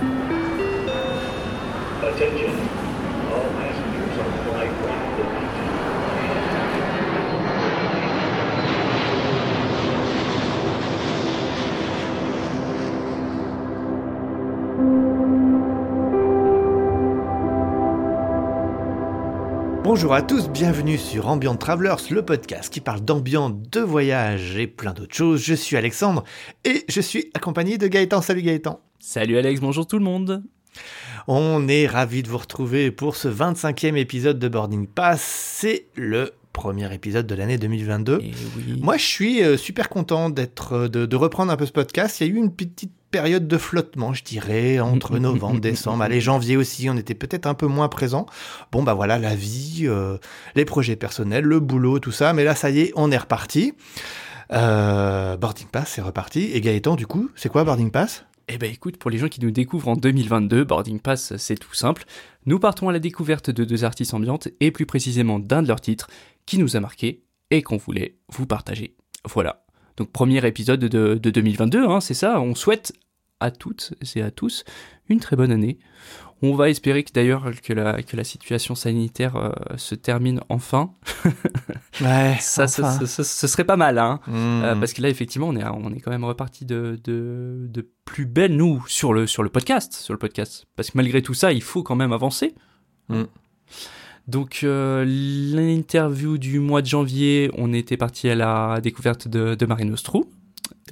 Attention, all passengers on flight 142. Bonjour à tous, bienvenue sur Ambient Travelers, le podcast qui parle d'ambiance, de voyage et plein d'autres choses. Je suis Alexandre et je suis accompagné de Gaëtan. Salut Gaëtan. Salut Alex, bonjour tout le monde. On est ravis de vous retrouver pour ce 25e épisode de Boarding Pass. C'est le premier épisode de l'année 2022. Et oui. Moi, je suis euh, super content d'être, euh, de, de reprendre un peu ce podcast. Il y a eu une petite période de flottement, je dirais, entre novembre, décembre, allez, janvier aussi, on était peut-être un peu moins présent. Bon, bah voilà, la vie, euh, les projets personnels, le boulot, tout ça. Mais là, ça y est, on est reparti. Euh, Boarding Pass, c'est reparti. Et Gaëtan, du coup, c'est quoi Boarding Pass? Eh ben écoute, pour les gens qui nous découvrent en 2022, Boarding Pass, c'est tout simple. Nous partons à la découverte de deux artistes ambiantes et plus précisément d'un de leurs titres qui nous a marqué et qu'on voulait vous partager. Voilà. Donc premier épisode de, de 2022, hein, c'est ça. On souhaite à toutes et à tous une très bonne année. On va espérer que d'ailleurs que la, que la situation sanitaire euh, se termine enfin. Ouais, Ça, ce- enfin. ce, ce- ce serait pas mal, hein. Mmh. Euh, parce que là, effectivement, on est, on est quand même reparti de, de, de plus belle, nous, sur le, sur le podcast. Sur le podcast. Parce que malgré tout ça, il faut quand même avancer. Mm. Donc, euh, l'interview du mois de janvier, on était parti à la découverte de, de Marine Ostrou.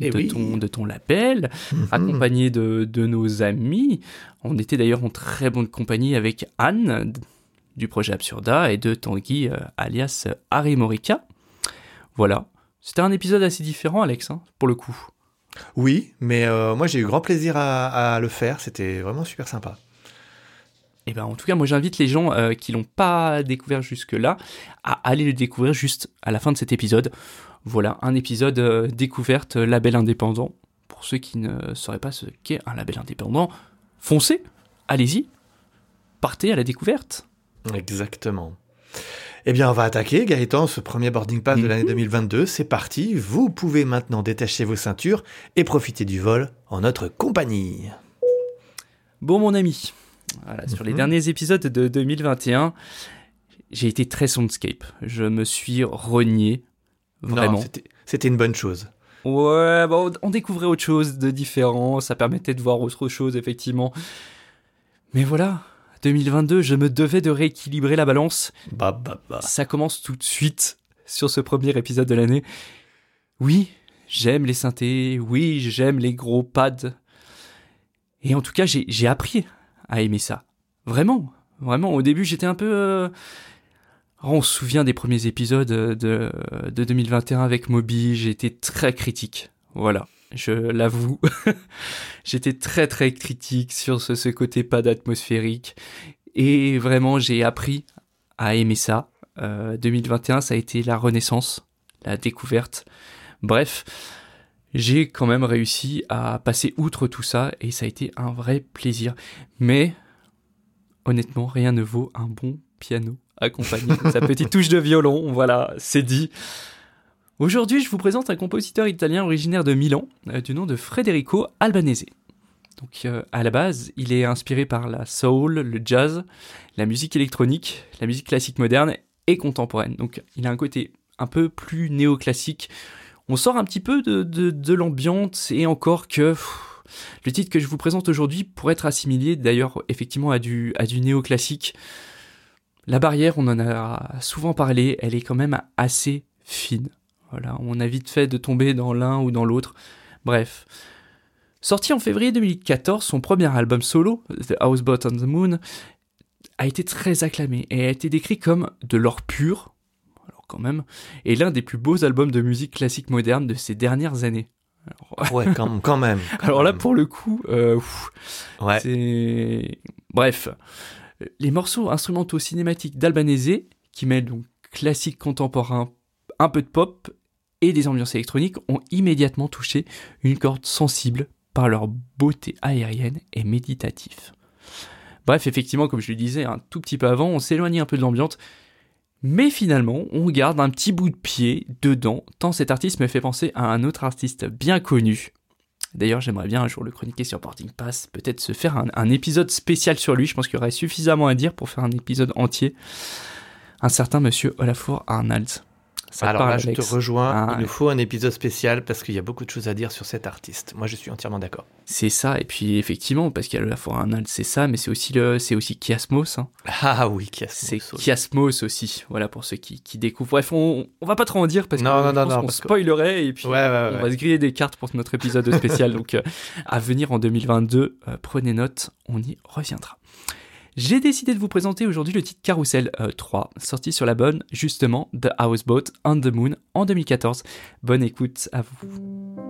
Eh de, oui. ton, de ton label, Mhm. accompagné de, de nos amis. On était d'ailleurs en très bonne compagnie avec Anne du projet Absurda et de Tanguy euh, alias Harry Morica. Voilà. C'était un épisode assez différent, Alex, hein, pour le coup. Oui, mais euh, moi j'ai eu grand plaisir à, à le faire, c'était vraiment super sympa. Et ben, en tout cas, moi j'invite les gens euh, qui l'ont pas découvert jusque-là à aller le découvrir juste à la fin de cet épisode. Voilà, un épisode euh, découverte euh, label indépendant. Pour ceux qui ne sauraient pas ce qu'est un label indépendant, foncez, allez-y, partez à la découverte. Exactement. Eh bien, on va attaquer, Gaëtan, ce premier boarding pass de l'année Mhm. 2022. C'est parti. Vous pouvez maintenant détacher vos ceintures et profiter du vol en notre compagnie. Bon, mon ami, voilà, sur les Mhm. derniers épisodes de 2021, j'ai été très soundscape. Je me suis renié, vraiment. c'était- une bonne chose. Ouais, bon, on découvrait autre chose de différent, ça permettait de voir autre chose, effectivement. Mais voilà, 2022, je me devais de rééquilibrer la balance. Bah, bah, bah. Ça commence tout de suite sur ce premier épisode de l'année. Oui, j'aime les synthés, oui, j'aime les gros pads. Et en tout cas, j'ai appris à aimer ça. Vraiment, vraiment. Au début, j'étais un peu... euh, On se souvient des premiers épisodes de, de 2021 avec Moby, j'ai été très critique. Voilà, je l'avoue. J'étais très très critique sur ce, côté pad atmosphérique. Et vraiment, j'ai appris à aimer ça. Euh, 2021, ça a été la renaissance, la découverte. Bref, j'ai quand même réussi à passer outre tout ça et ça a été un vrai plaisir. Mais honnêtement, rien ne vaut un bon piano accompagné de sa petite touche de violon. Voilà, c'est dit. Aujourd'hui, je vous présente un compositeur italien originaire de Milan, euh, du nom de Federico Albanese. Donc, euh, à la base, il est inspiré par la soul, le jazz, la musique électronique, la musique classique moderne et contemporaine. Donc, il a un côté un peu plus néoclassique. On sort un petit peu de, de, l'ambiance et encore que le titre que je vous présente aujourd'hui pourrait être assimilé d'ailleurs effectivement à du, à du néoclassique. La barrière, on en a souvent parlé, elle est quand même assez fine. Voilà, on a vite fait de tomber dans l'un ou dans l'autre. Bref. Sorti en février 2014, son premier album solo, The Houseboat on the Moon, a été très acclamé et a été décrit comme de l'or pur, quand même, et l'un des plus beaux albums de musique classique moderne de ces dernières années. Alors, Ouais, quand, quand même. alors là, pour le coup, euh, pff, Ouais. c'est... Bref, les morceaux instrumentaux cinématiques d'Albanese, qui mêlent donc classique contemporain, un peu de pop et des ambiances électroniques, ont immédiatement touché une corde sensible par leur beauté aérienne et méditative. Bref, effectivement, comme je le disais un tout petit peu avant, on s'éloigne un peu de l'ambiance, mais finalement, on garde un petit bout de pied dedans, tant cet artiste me fait penser à un autre artiste bien connu, D'ailleurs, j'aimerais bien un jour le chroniquer sur Boarding Pass, peut-être se faire un, un épisode spécial sur lui. Je pense qu'il y aurait suffisamment à dire pour faire un épisode entier. Un certain monsieur Olafur Arnalds. Ça Alors parle, là, je te rejoins. Ah, il ouais. nous faut un épisode spécial parce qu'il y a beaucoup de choses à dire sur cet artiste. Moi, je suis entièrement d'accord. C'est ça, et puis effectivement, parce qu'il y a Olafur Arnalds, c'est ça, mais c'est aussi le, c'est aussi Kiasmos. hein. Ah oui, a C'est Kiasmos aussi, voilà pour ceux qui, qui découvrent. Bref, on, on va pas trop en dire parce Non, qu'on non, non, non, que- spoilerait et puis Ouais, ouais, on va se griller des cartes pour notre épisode spécial. donc euh, à venir en 2022, euh, prenez note, on y reviendra. J'ai décidé de vous présenter aujourd'hui le titre Carousel euh, 3, sorti sur la bonne, justement, The Houseboat on the Moon en 2014. Bonne écoute à vous.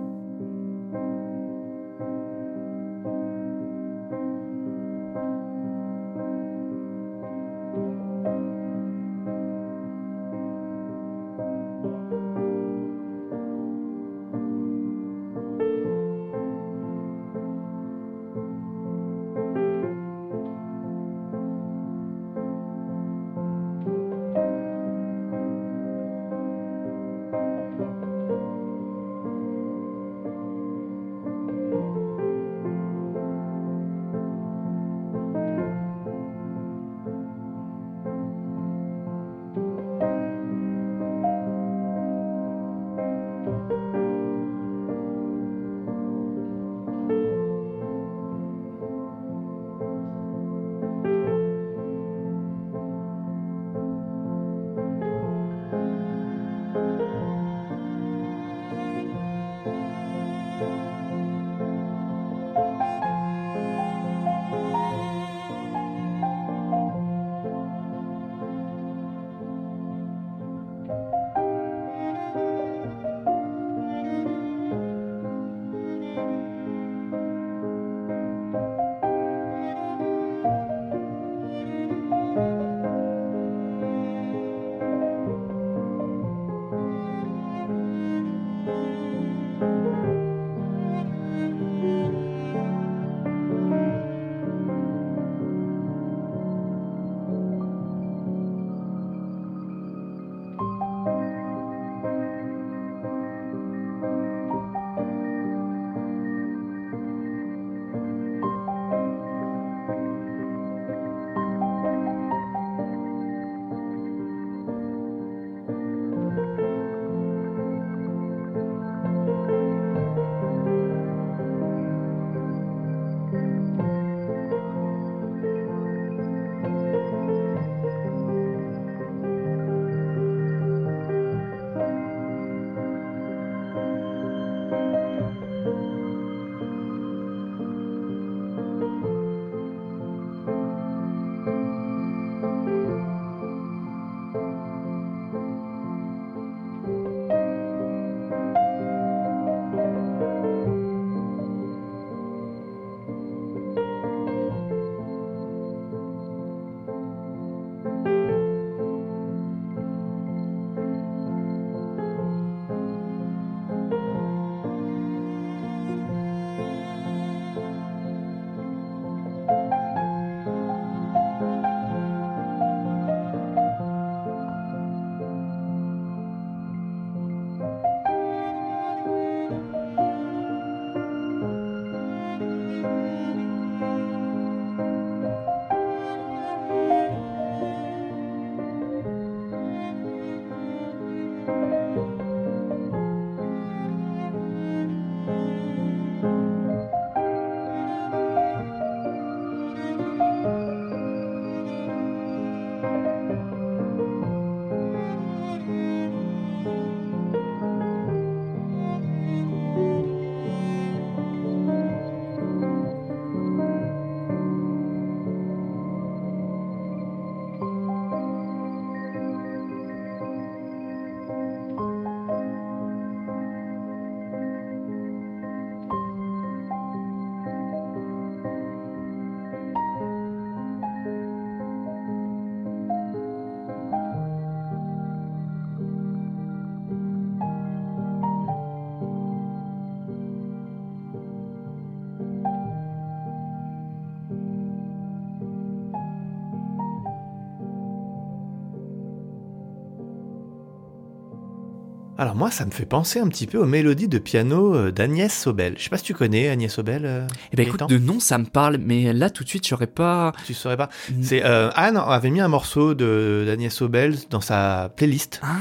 Alors moi, ça me fait penser un petit peu aux mélodies de piano euh, d'Agnès Sobel. Je sais pas si tu connais Agnès Sobel. euh, Eh ben écoute, de nom ça me parle, mais là tout de suite j'aurais pas. Tu saurais pas. C'est euh, Anne avait mis un morceau de d'Agnès Sobel dans sa playlist. Ah,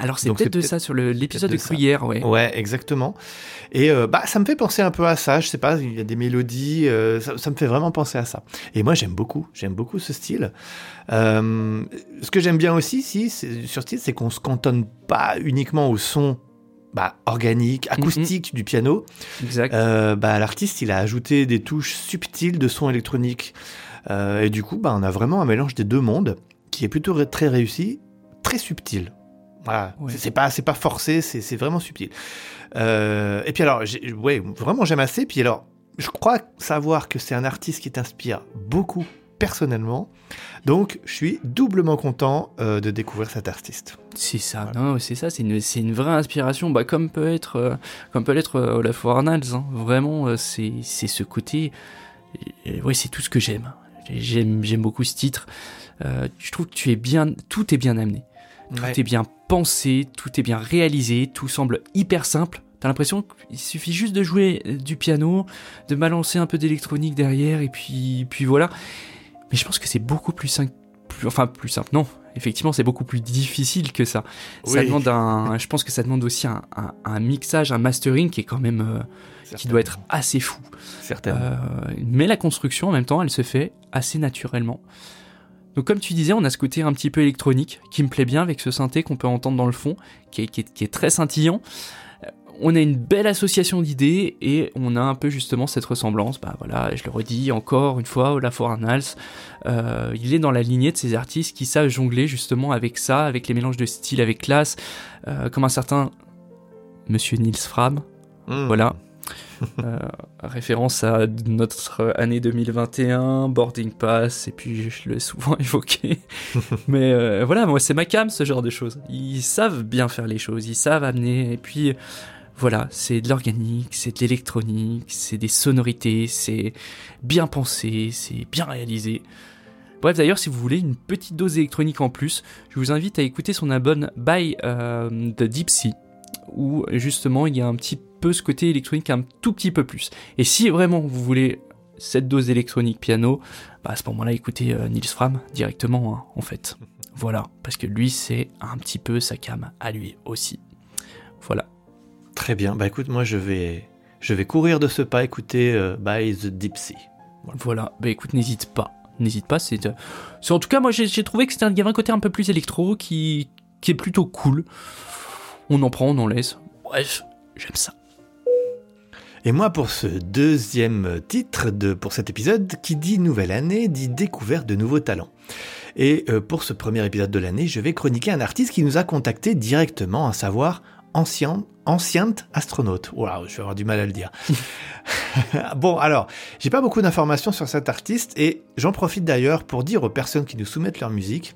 alors c'est peut-être de ça sur l'épisode de de hier, ouais. Ouais, exactement. Et euh, bah ça me fait penser un peu à ça. Je sais pas, il y a des mélodies, euh, ça, ça me fait vraiment penser à ça. Et moi j'aime beaucoup, j'aime beaucoup ce style. Euh, ce que j'aime bien aussi, si, c'est- sur ce style, c'est qu'on se cantonne pas uniquement au son. Bah, organique, acoustique du piano. Exact. Euh, bah, l'artiste, il a ajouté des touches subtiles de son électronique. Euh, et du coup, bah, on a vraiment un mélange des deux mondes qui est plutôt très réussi, très subtil. Voilà. Ouais. C'est- pas, c'est pas forcé, c'est vraiment subtil. Euh, et puis alors, ouais, vraiment j'aime assez. Puis alors, je crois savoir que c'est un artiste qui t'inspire beaucoup personnellement. Donc, je suis doublement content euh, de découvrir cet artiste. C'est ça, Voilà. non, c'est ça, c'est une, une vraie inspiration, bah, comme peut être, euh, comme peut l'être euh, Olaf Arnalds, hein. Vraiment, c'est, ce côté, ouais, c'est tout ce que j'aime. J'aime, j'aime beaucoup ce titre. Je trouve que tu es bien, tout est bien amené, tout Ouais. est bien pensé, tout est bien réalisé, tout semble hyper simple. T'as l'impression qu'il suffit juste de jouer euh, du piano, de balancer un peu d'électronique derrière, et puis, puis voilà. Mais je pense que c'est beaucoup plus simple, plus, enfin plus simple, non. Effectivement, c'est beaucoup plus difficile que ça. Ça demande un, je pense que ça demande aussi un, un- un mixage, un mastering qui est quand même, euh, qui doit être assez fou. Certainement. Euh, mais la construction, en même temps, elle se fait assez naturellement. Donc, comme tu disais, on a ce côté un petit peu électronique qui me plaît bien avec ce synthé qu'on peut entendre dans le fond, qui est, qui est- qui est très scintillant. Euh, On a une belle association d'idées et on a un peu justement cette ressemblance. Bah voilà, je le redis encore une fois, Olaf Arnalds, euh, il est dans la lignée de ces artistes qui savent jongler justement avec ça, avec les mélanges de style, avec classe, euh, comme un certain Monsieur Niels Fram, Mmh. voilà. Euh, référence à notre année 2021, boarding pass, et puis je l'ai souvent évoqué. Mais euh, voilà, moi c'est ma cam ce genre de choses. Ils savent bien faire les choses, ils savent amener, et puis voilà, c'est de l'organique, c'est de l'électronique, c'est des sonorités, c'est bien pensé, c'est bien réalisé. Bref, d'ailleurs, si vous voulez une petite dose électronique en plus, je vous invite à écouter son album By euh, The Deep Sea, où justement il y a un petit peu ce côté électronique un tout petit peu plus. Et si vraiment vous voulez cette dose électronique piano, bah à ce moment-là écoutez euh, Nils Fram directement hein, en fait. Voilà, parce que lui c'est un petit peu sa cam à lui aussi. Voilà. Très bien. Bah écoute, moi je vais, je vais courir de ce pas, écouter euh, By the Deep Sea. Voilà, bah écoute, n'hésite pas. N'hésite pas, c'est... euh, En tout cas, moi j'ai j'ai trouvé que c'était un- il y avait un côté un peu plus électro qui, qui est plutôt cool. On en prend, on en laisse. Bref, j'aime ça. Et moi, pour ce deuxième titre de, pour cet épisode, qui dit nouvelle année, dit découverte de nouveaux talents. Et euh, pour ce premier épisode de l'année, je vais chroniquer un artiste qui nous a contacté directement, à savoir ancien, anciente astronaute. Waouh, je vais avoir du mal à le dire. bon, alors, j'ai pas beaucoup d'informations sur cet artiste et j'en profite d'ailleurs pour dire aux personnes qui nous soumettent leur musique,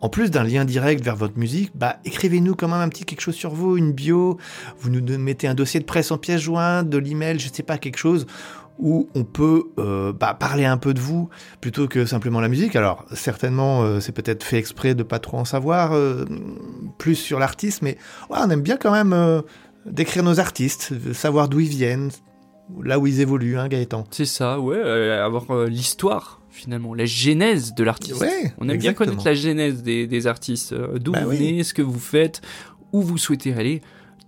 en plus d'un lien direct vers votre musique, bah, écrivez-nous quand même un petit quelque chose sur vous, une bio, vous nous mettez un dossier de presse en pièce jointe, de l'email, je sais pas, quelque chose où on peut euh, bah, parler un peu de vous plutôt que simplement la musique. Alors certainement euh, c'est peut-être fait exprès de pas trop en savoir euh, plus sur l'artiste, mais on aime bien quand même décrire nos artistes, de savoir d'où ils viennent, là où ils évoluent, hein, Gaëtan. C'est ça, ouais, euh, avoir euh, l'histoire finalement, la genèse de l'artiste. Ouais, On aime bien connaître la genèse des, des artistes, euh, d'où Bah vous oui. venez, ce que vous faites, où vous souhaitez aller.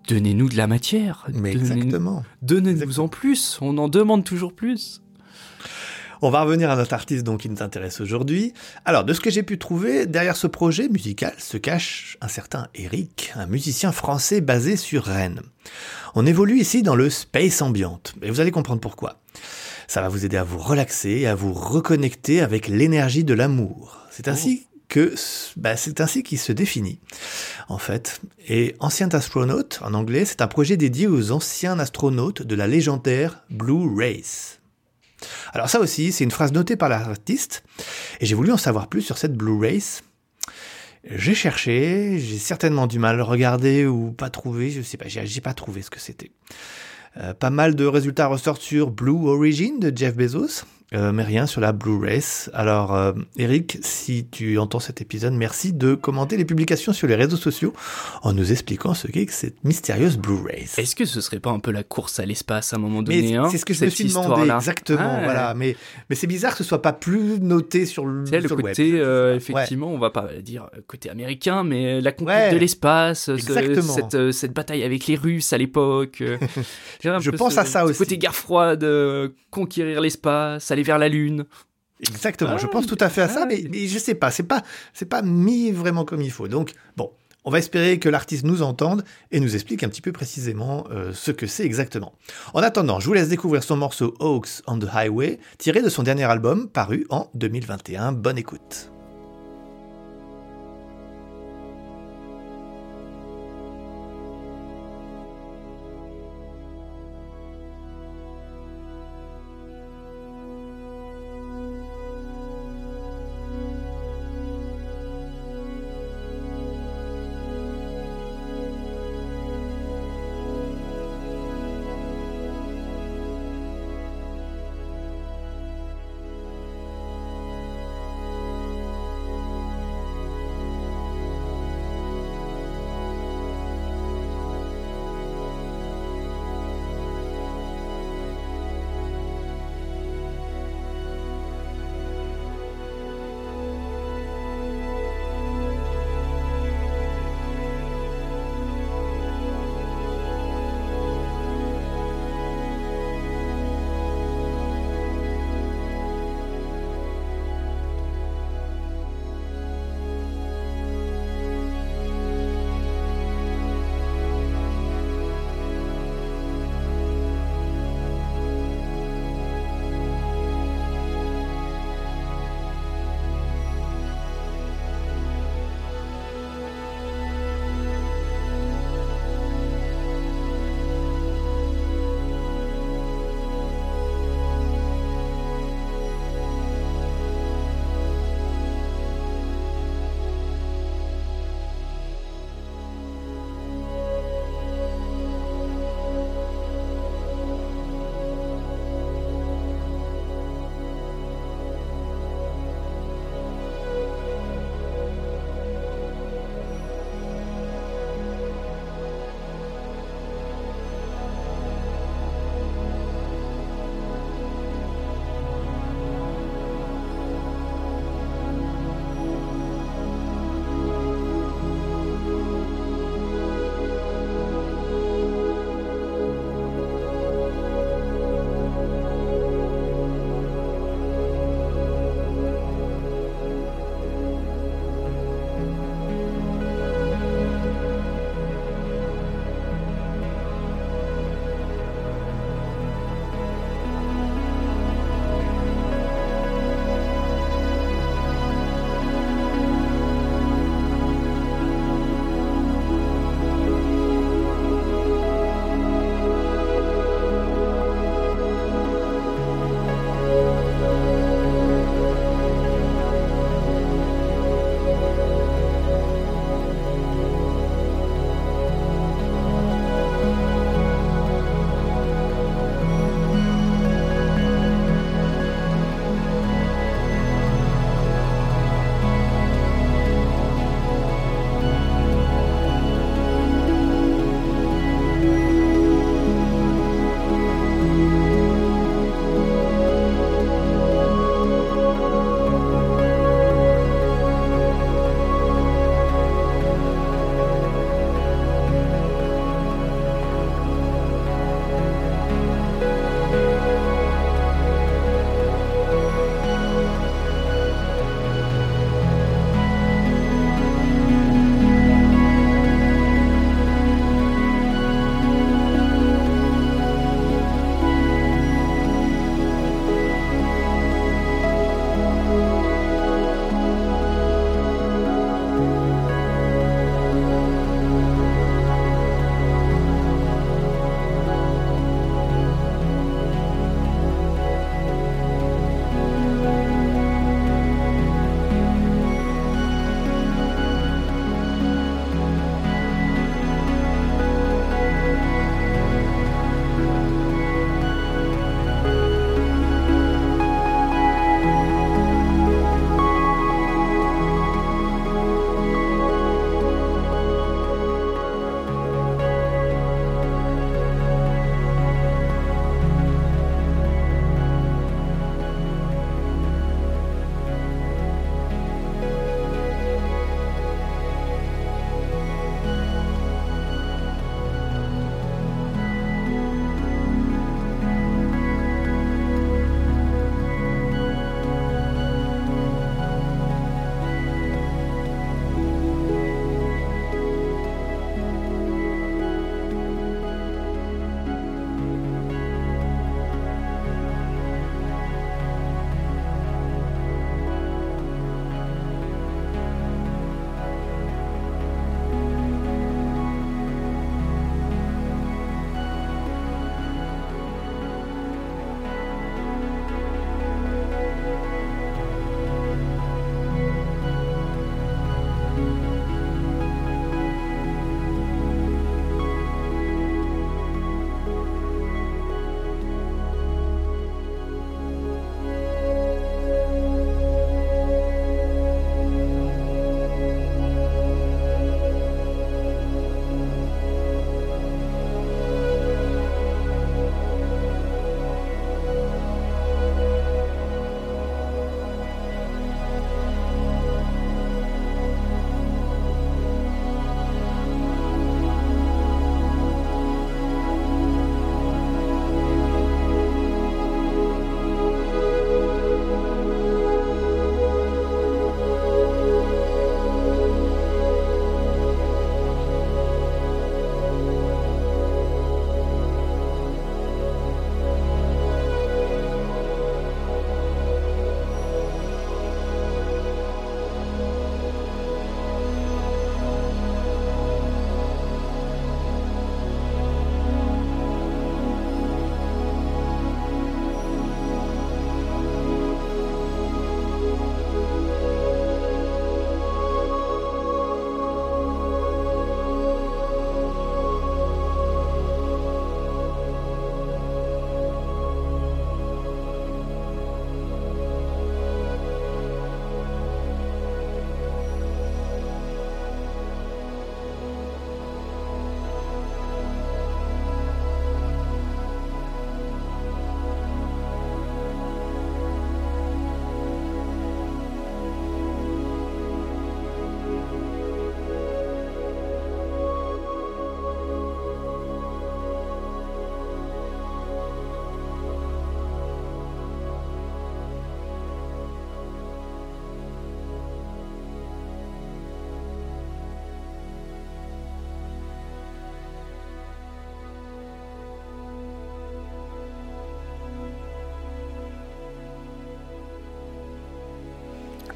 Donnez-nous de la matière. Mais exactement. Donnez-nous en plus. On en demande toujours plus. On va revenir à notre artiste donc qui nous intéresse aujourd'hui. Alors, de ce que j'ai pu trouver, derrière ce projet musical se cache un certain Eric, un musicien français basé sur Rennes. On évolue ici dans le space ambient, et vous allez comprendre pourquoi. Ça va vous aider à vous relaxer et à vous reconnecter avec l'énergie de l'amour. C'est ainsi que bah, c'est ainsi qu'il se définit en fait. Et Ancient Astronaut en anglais, c'est un projet dédié aux anciens astronautes de la légendaire Blue Race. Alors ça aussi, c'est une phrase notée par l'artiste, et j'ai voulu en savoir plus sur cette Blue Race. J'ai cherché, j'ai certainement du mal à regarder ou pas trouvé, je sais pas, j'ai pas trouvé ce que c'était. Euh, pas mal de résultats ressortent sur Blue Origin de Jeff Bezos, euh, mais rien sur la Blu-ray. Alors, euh, Eric, si tu entends cet épisode, merci de commenter les publications sur les réseaux sociaux en nous expliquant ce qu'est que cette mystérieuse Blu-ray. Est-ce que ce serait pas un peu la course à l'espace à un moment donné hein, c'est ce que je me suis demandé exactement. Ah, ouais. Voilà, mais mais c'est bizarre que ce soit pas plus noté sur le, sais, le sur côté, web. euh, Ouais. effectivement, on va pas dire euh, côté américain, mais la conquête Ouais, de l'espace, ce- exactement. cette, euh, cette bataille avec les Russes à l'époque. euh, Je pense ce- à ça ce aussi. Côté guerre froide, euh, conquérir l'espace, aller vers la Lune. Exactement, Ah, je pense tout à fait à ça, ah, mais, mais je sais pas, c'est pas, c'est pas mis vraiment comme il faut. Donc, bon, on va espérer que l'artiste nous entende et nous explique un petit peu précisément euh, ce que c'est exactement. En attendant, je vous laisse découvrir son morceau Hawks on the Highway, tiré de son dernier album paru en 2021. Bonne écoute.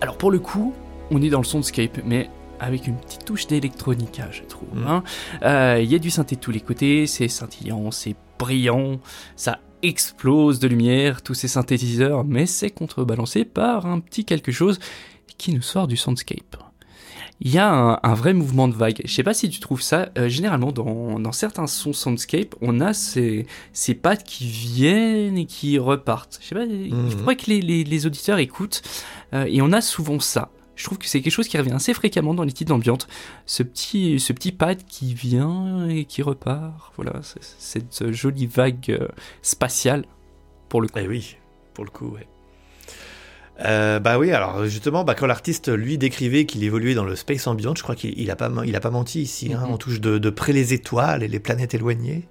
Alors pour le coup, on est dans le soundscape, mais avec une petite touche d'électronica, je trouve. Mm. hein. Euh, Il y a du synthé de tous les côtés, c'est scintillant, c'est brillant, ça explose de lumière, tous ces synthétiseurs, mais c'est contrebalancé par un petit quelque chose qui nous sort du soundscape. Il y a un, un vrai mouvement de vague. Je sais pas si tu trouves ça. euh, généralement, dans, dans certains sons soundscape, on a ces, ces pattes qui viennent et qui repartent. Je sais pas. Il Mhm. faudrait que les, les, les auditeurs écoutent. euh, et on a souvent ça. Je trouve que c'est quelque chose qui revient assez fréquemment dans les titres d'ambiance. Ce petit, ce petit pad qui vient et qui repart. Voilà, cette jolie vague euh, spatiale pour le coup. Eh oui, pour le coup, ouais. Euh, bah oui, alors justement, bah, quand l'artiste lui décrivait qu'il évoluait dans le space ambient, je crois qu'il il a pas, il a pas menti ici. Hein, Mhm. on touche de, de près les étoiles et les planètes éloignées.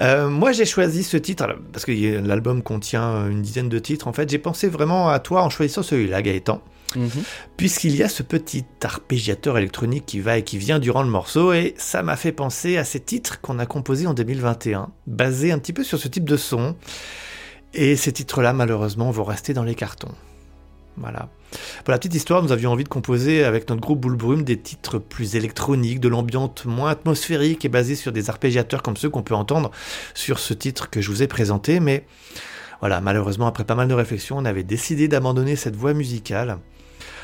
Euh, moi, j'ai choisi ce titre parce que l'album contient une dizaine de titres. En fait, j'ai pensé vraiment à toi en choisissant celui-là, Gaëtan, Mhm. puisqu'il y a ce petit arpégiateur électronique qui va et qui vient durant le morceau, et ça m'a fait penser à ces titres qu'on a composés en 2021, basés un petit peu sur ce type de son. Et ces titres-là, malheureusement, vont rester dans les cartons. Voilà. Pour la petite histoire, nous avions envie de composer avec notre groupe Boule Brume des titres plus électroniques, de l'ambiance moins atmosphérique et basés sur des arpégiateurs comme ceux qu'on peut entendre sur ce titre que je vous ai présenté. Mais voilà, malheureusement, après pas mal de réflexions, on avait décidé d'abandonner cette voie musicale.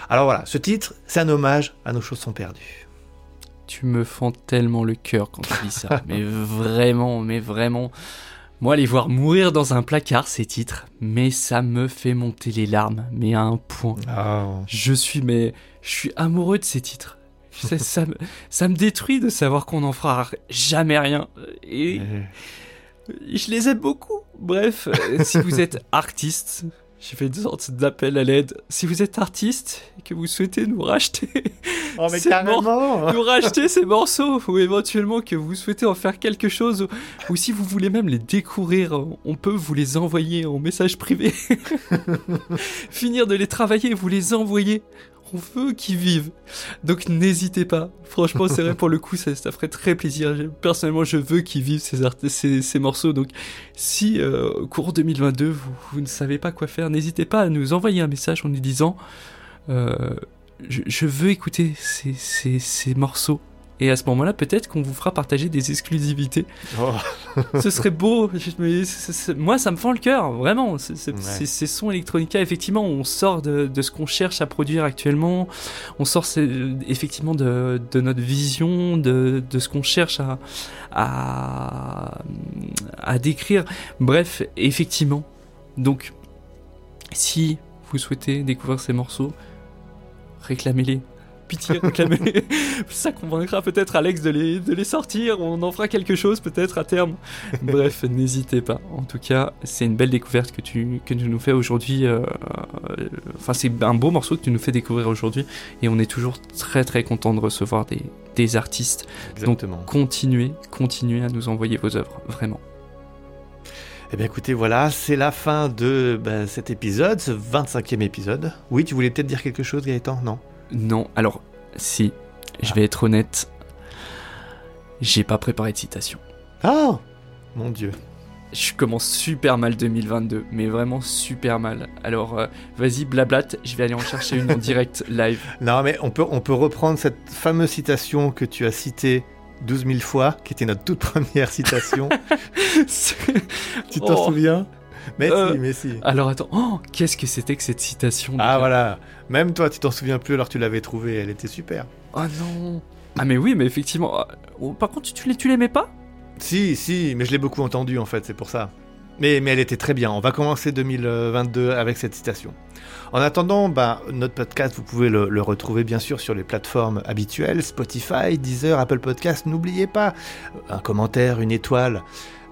Alors voilà, ce titre, c'est un hommage à nos chaussons perdus. Tu me fends tellement le cœur quand tu dis ça. mais vraiment, mais vraiment. Moi, les voir mourir dans un placard, ces titres, mais ça me fait monter les larmes, mais à un point. Je suis, mais je suis amoureux de ces titres. Ça, ça, me, ça me détruit de savoir qu'on n'en fera jamais rien. Et je les aime beaucoup. Bref, euh, si vous êtes artiste, j'ai fait une sorte d'appel à l'aide. Si vous êtes artiste et que vous souhaitez nous racheter, Oh mais nous racheter ces morceaux ou éventuellement que vous souhaitez en faire quelque chose ou, ou si vous voulez même les découvrir, on peut vous les envoyer en message privé. Finir de les travailler et vous les envoyer. On veut qu'ils vivent. Donc n'hésitez pas. Franchement, c'est vrai pour le coup, ça, ferait très plaisir. Personnellement, je veux qu'ils vivent ces, morceaux. Donc si euh, au cours 2022, vous, ne savez pas quoi faire, n'hésitez pas à nous envoyer un message en nous disant euh, je, veux écouter ces morceaux. Et à ce moment-là, peut-être qu'on vous fera partager des exclusivités. Oh. Ce serait beau. Moi, ça me fend le cœur, vraiment. C'est- Ouais. Ces sons Electronica, effectivement, on sort de, de ce qu'on cherche à produire actuellement. On sort c'est- effectivement de, de notre vision, de, de ce qu'on cherche à, à, à décrire. Bref, effectivement. Donc, si vous souhaitez découvrir ces morceaux, réclamez-les. Pitié, réclamez-les. Ça convaincra peut-être Alex de les, de les sortir. On en fera quelque chose peut-être à terme. Bref, n'hésitez pas. En tout cas, c'est une belle découverte que tu, que tu nous fais aujourd'hui. euh, euh, Enfin, c'est un beau morceau que tu nous fais découvrir aujourd'hui. Et on est toujours très très content de recevoir des, des artistes. Exactement. Continuez, continuez à nous envoyer vos œuvres. Vraiment. Eh bien écoutez, voilà, c'est la fin de bah, cet épisode, ce 25e épisode. Oui, tu voulais peut-être dire quelque chose, Gaëtan? Non? Non, alors, si, je vais être honnête. J'ai pas préparé de citation. Ah Mon Dieu. Je commence super mal 2022, mais vraiment super mal. Alors, euh, vas-y, blablate, je vais aller en chercher une en direct live. Non, mais on peut, on peut reprendre cette fameuse citation que tu as citée 12 000 fois, qui était notre toute première citation. tu t'en Oh. souviens? Mais Euh, si, mais si. Alors attends, oh, qu'est-ce que c'était que cette citation Ah voilà, même toi tu t'en souviens plus alors tu l'avais trouvée, elle était super. Oh non Ah mais oui, mais effectivement. ah, oh, par contre, tu, tu l'aimais pas? Si, si, mais je l'ai beaucoup entendue en fait, c'est pour ça. Mais, mais elle était très bien, on va commencer 2022 avec cette citation. En attendant, bah, notre podcast, vous pouvez le, le retrouver bien sûr sur les plateformes habituelles, Spotify, Deezer, Apple Podcast. N'oubliez pas un commentaire, une étoile.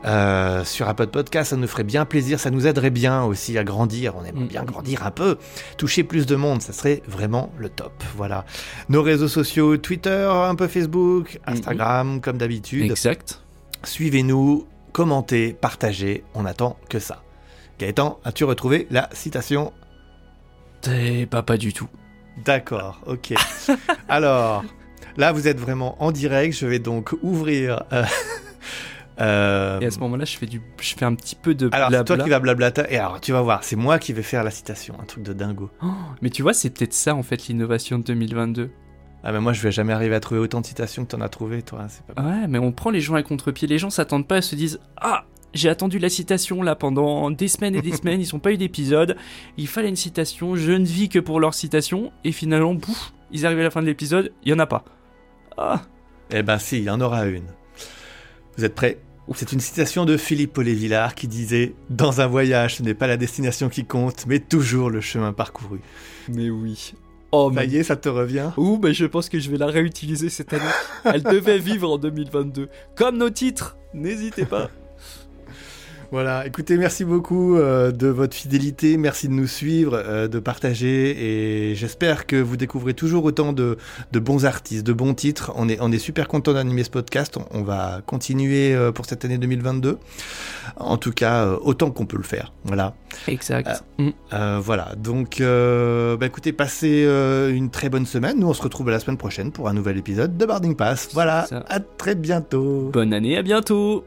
Euh, sur Apple Podcast, ça nous ferait bien plaisir, ça nous aiderait bien aussi à grandir. On aimerait Mm. bien grandir un peu, toucher plus de monde, ça serait vraiment le top. Voilà. Nos réseaux sociaux, Twitter, un peu Facebook, Instagram, comme d'habitude. Exact. Suivez-nous, commentez, partagez, on attend que ça. Gaëtan, as-tu retrouvé la citation? T'es pas pas du tout. D'accord, ok. Alors, là vous êtes vraiment en direct, je vais donc ouvrir euh, Euh, Et à ce moment-là, je fais du, je fais un petit peu de alors, c'est toi qui vas blablata. Et alors, tu vas voir, c'est moi qui vais faire la citation. Un truc de dingo. Oh, mais tu vois, c'est peut-être ça en fait l'innovation de 2022. Ah, mais moi, je vais jamais arriver à trouver autant de citations que t'en as trouvé, toi. Pas Ouais, mais on prend les gens à contre-pied. Les gens s'attendent pas, ils se disent Ah, j'ai attendu la citation là pendant des semaines et des semaines, ils sont pas eu d'épisode. Il fallait une citation, je ne vis que pour leur citation. Et finalement, bouf, ils arrivent à la fin de l'épisode, il y en a pas. Ah, Eh ben si, il y en aura une. Vous êtes prêts? C'est une citation de Philippe Paulet-Villard qui disait « Dans un voyage, ce n'est pas la destination qui compte, mais toujours le chemin parcouru mais oui. Oh, ». Ça mais. y est, ça te revient? Ouh, mais je pense que je vais la réutiliser cette année. Elle devait vivre en 2022. Comme nos titres, n'hésitez pas. Voilà, écoutez, merci beaucoup euh, de votre fidélité, merci de nous suivre, euh, de partager, et j'espère que vous découvrez toujours autant de, de bons artistes, de bons titres. On est, on est super content d'animer ce podcast, on, on va continuer euh, pour cette année 2022, en tout cas autant qu'on peut le faire. Voilà. Exact. Voilà, donc bah écoutez, passez une très bonne semaine. Nous, on se retrouve la semaine prochaine pour un nouvel épisode de Boarding Pass. Voilà, à très bientôt. Bonne année, à bientôt.